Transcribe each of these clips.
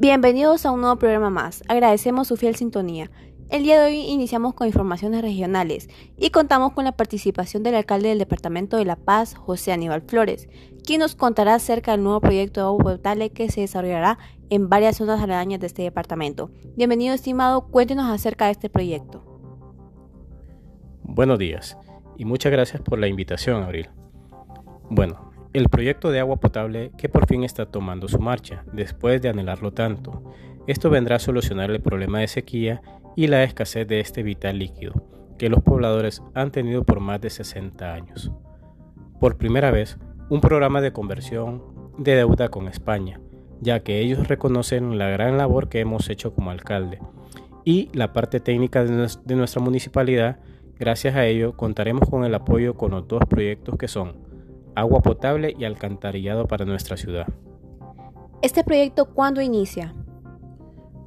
Bienvenidos a un nuevo programa más. Agradecemos su fiel sintonía. El día de hoy iniciamos con informaciones regionales y contamos con la participación del alcalde del Departamento de La Paz, José Aníbal Flores, quien nos contará acerca del nuevo proyecto de agua potable que se desarrollará en varias zonas aledañas de este departamento. Bienvenido, estimado, cuéntenos acerca de este proyecto. Buenos días y muchas gracias por la invitación, Abril. Bueno, el proyecto de agua potable que por fin está tomando su marcha, después de anhelarlo tanto. Esto vendrá a solucionar el problema de sequía y la escasez de este vital líquido, que los pobladores han tenido por más de 60 años. Por primera vez, un programa de conversión de deuda con España, ya que ellos reconocen la gran labor que hemos hecho como alcalde y la parte técnica de nuestra municipalidad. Gracias a ello contaremos con el apoyo con los dos proyectos que son agua potable y alcantarillado para nuestra ciudad. ¿Este proyecto cuándo inicia?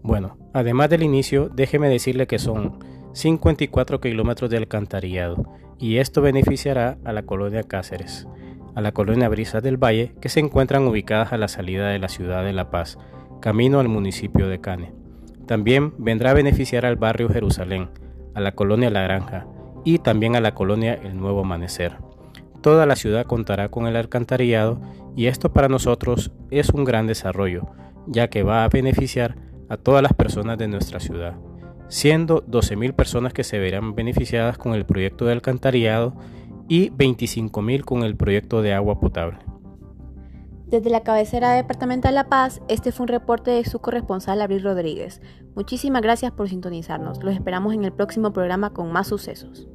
Bueno, además del inicio, déjeme decirle que son 54 kilómetros de alcantarillado y esto beneficiará a la colonia Cáceres, a la colonia Brisas del Valle, que se encuentran ubicadas a la salida de la ciudad de La Paz, camino al municipio de Cane. También vendrá a beneficiar al barrio Jerusalén, a la colonia La Granja y también a la colonia El Nuevo Amanecer toda la ciudad contará con el alcantarillado y esto para nosotros es un gran desarrollo, ya que va a beneficiar a todas las personas de nuestra ciudad, siendo 12.000 personas que se verán beneficiadas con el proyecto de alcantarillado y 25.000 con el proyecto de agua potable. Desde la cabecera departamental La Paz, este fue un reporte de su corresponsal Abril Rodríguez. Muchísimas gracias por sintonizarnos. Los esperamos en el próximo programa con más sucesos.